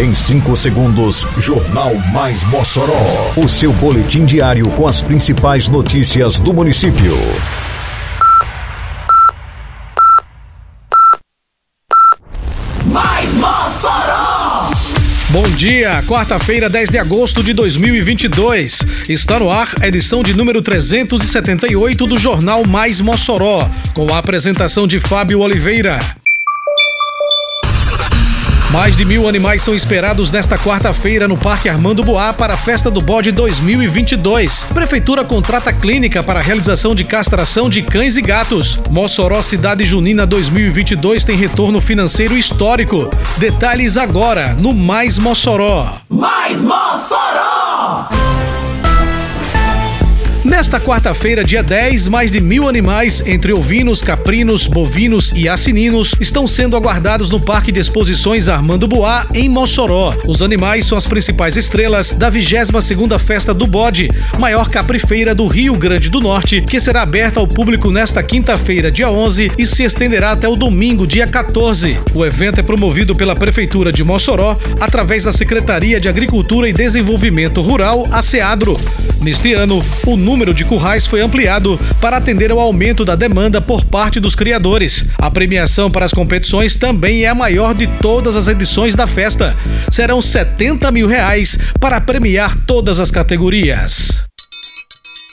Em 5 segundos, Jornal Mais Mossoró. O seu boletim diário com as principais notícias do município. Mais Mossoró! Bom dia, quarta-feira, 10 de agosto de 2022. Está no ar a edição de número 378 do Jornal Mais Mossoró, com a apresentação de Fábio Oliveira. Mais de mil animais são esperados nesta quarta-feira no Parque Armando Boá para a Festa do Bode 2022. Prefeitura contrata clínica para a realização de castração de cães e gatos. Mossoró Cidade Junina 2022 tem retorno financeiro histórico. Detalhes agora no Mais Mossoró. Mais Mossoró! Nesta quarta-feira, dia 10, mais de mil animais, entre ovinos, caprinos, bovinos e assininos, estão sendo aguardados no Parque de Exposições Armando Boá, em Mossoró. Os animais são as principais estrelas da 22ª Festa do Bode, maior caprifeira do Rio Grande do Norte, que será aberta ao público nesta quinta-feira, dia 11, e se estenderá até o domingo, dia 14. O evento é promovido pela Prefeitura de Mossoró, através da Secretaria de Agricultura e Desenvolvimento Rural, a SEADRO. Neste ano, o número número de currais foi ampliado para atender ao aumento da demanda por parte dos criadores. A premiação para as competições também é a maior de todas as edições da festa. Serão 70 mil reais para premiar todas as categorias.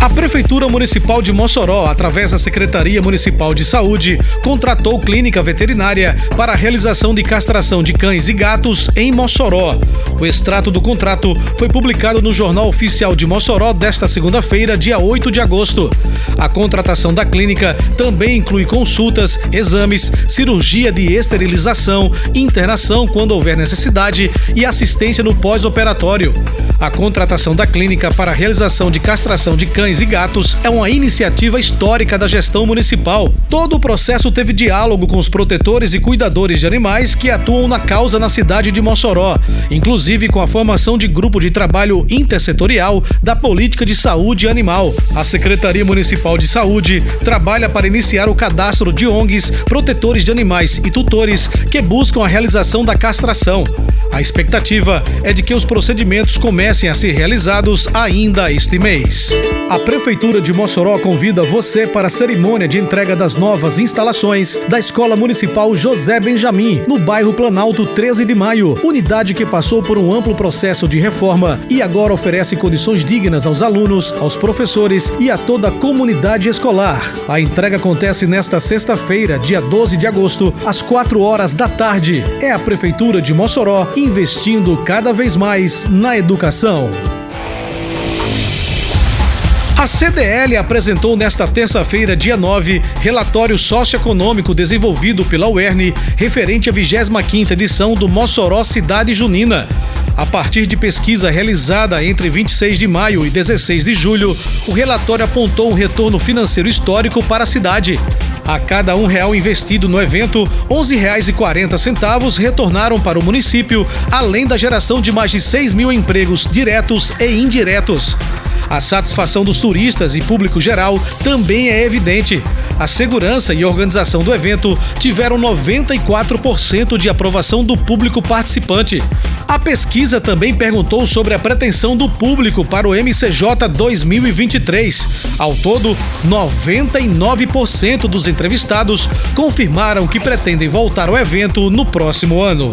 A Prefeitura Municipal de Mossoró, através da Secretaria Municipal de Saúde, contratou clínica veterinária para a realização de castração de cães e gatos em Mossoró. O extrato do contrato foi publicado no Jornal Oficial de Mossoró desta segunda-feira, dia 8 de agosto. A contratação da clínica também inclui consultas, exames, cirurgia de esterilização, internação quando houver necessidade e assistência no pós-operatório. A contratação da clínica para a realização de castração de cães cães e gatos é uma iniciativa histórica da gestão municipal. Todo o processo teve diálogo com os protetores e cuidadores de animais que atuam na causa na cidade de Mossoró, inclusive com a formação de grupo de trabalho intersetorial da política de saúde animal. A Secretaria Municipal de Saúde trabalha para iniciar o cadastro de ONGs, protetores de animais e tutores que buscam a realização da castração. A expectativa é de que os procedimentos comecem a ser realizados ainda este mês. A Prefeitura de Mossoró convida você para a cerimônia de entrega das novas instalações da Escola Municipal José Benjamin, no bairro Planalto 13 de Maio, unidade que passou por um amplo processo de reforma e agora oferece condições dignas aos alunos, aos professores e a toda a comunidade escolar. A entrega acontece nesta sexta-feira, dia 12 de agosto, às 4 horas da tarde. É a Prefeitura de Mossoró investindo cada vez mais na educação. A CDL apresentou nesta terça-feira, dia 9, relatório socioeconômico desenvolvido pela UERN referente à 25ª edição do Mossoró Cidade Junina. A partir de pesquisa realizada entre 26 de maio e 16 de julho, o relatório apontou um retorno financeiro histórico para a cidade. A cada um real investido no evento, R$ 11,40 retornaram para o município, além da geração de mais de 6 mil empregos diretos e indiretos. A satisfação dos turistas e público geral também é evidente. A segurança e organização do evento tiveram 94% de aprovação do público participante. A pesquisa também perguntou sobre a pretensão do público para o MCJ 2023. Ao todo, 99% dos entrevistados confirmaram que pretendem voltar ao evento no próximo ano.